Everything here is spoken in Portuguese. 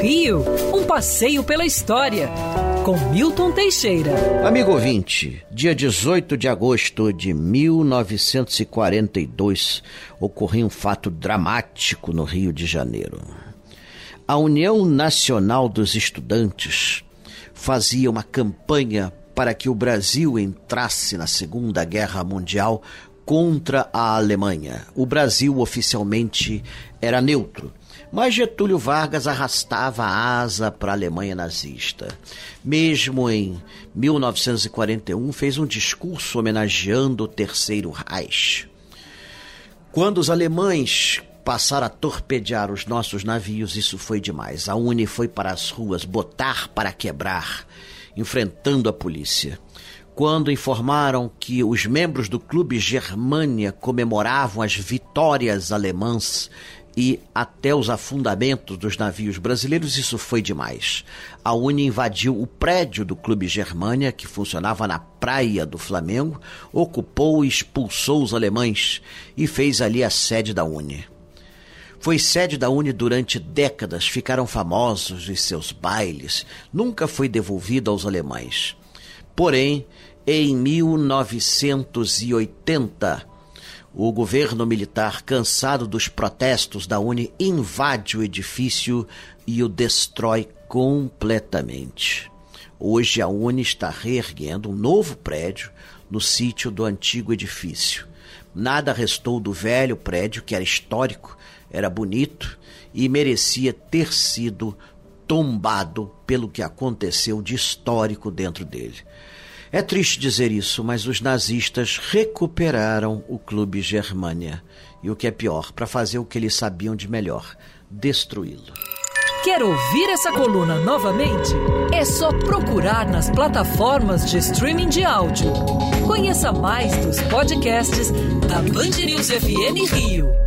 Rio, um passeio pela história, com Milton Teixeira. Amigo ouvinte, dia 18 de agosto de 1942, ocorreu um fato dramático no Rio de Janeiro. A União Nacional dos Estudantes fazia uma campanha para que o Brasil entrasse na Segunda Guerra Mundial contra a Alemanha. O Brasil oficialmente era neutro mas Getúlio Vargas arrastava a asa para a Alemanha nazista. Mesmo em 1941, fez um discurso homenageando o Terceiro Reich. Quando os alemães passaram a torpedear os nossos navios, isso foi demais. A Uni foi para as ruas botar para quebrar, enfrentando a polícia quando informaram que os membros do Clube Germânia comemoravam as vitórias alemãs e até os afundamentos dos navios brasileiros, isso foi demais. A Uni invadiu o prédio do Clube Germânia, que funcionava na praia do Flamengo, ocupou e expulsou os alemães e fez ali a sede da Uni. Foi sede da Uni durante décadas, ficaram famosos os seus bailes, nunca foi devolvido aos alemães. Porém, em 1980, o governo militar, cansado dos protestos da Uni, invade o edifício e o destrói completamente. Hoje a Uni está reerguendo um novo prédio no sítio do antigo edifício. Nada restou do velho prédio, que era histórico, era bonito e merecia ter sido tombado pelo que aconteceu de histórico dentro dele. É triste dizer isso, mas os nazistas recuperaram o Clube Germânia. E o que é pior, para fazer o que eles sabiam de melhor: destruí-lo. Quer ouvir essa coluna novamente? É só procurar nas plataformas de streaming de áudio. Conheça mais dos podcasts da Band News FM Rio.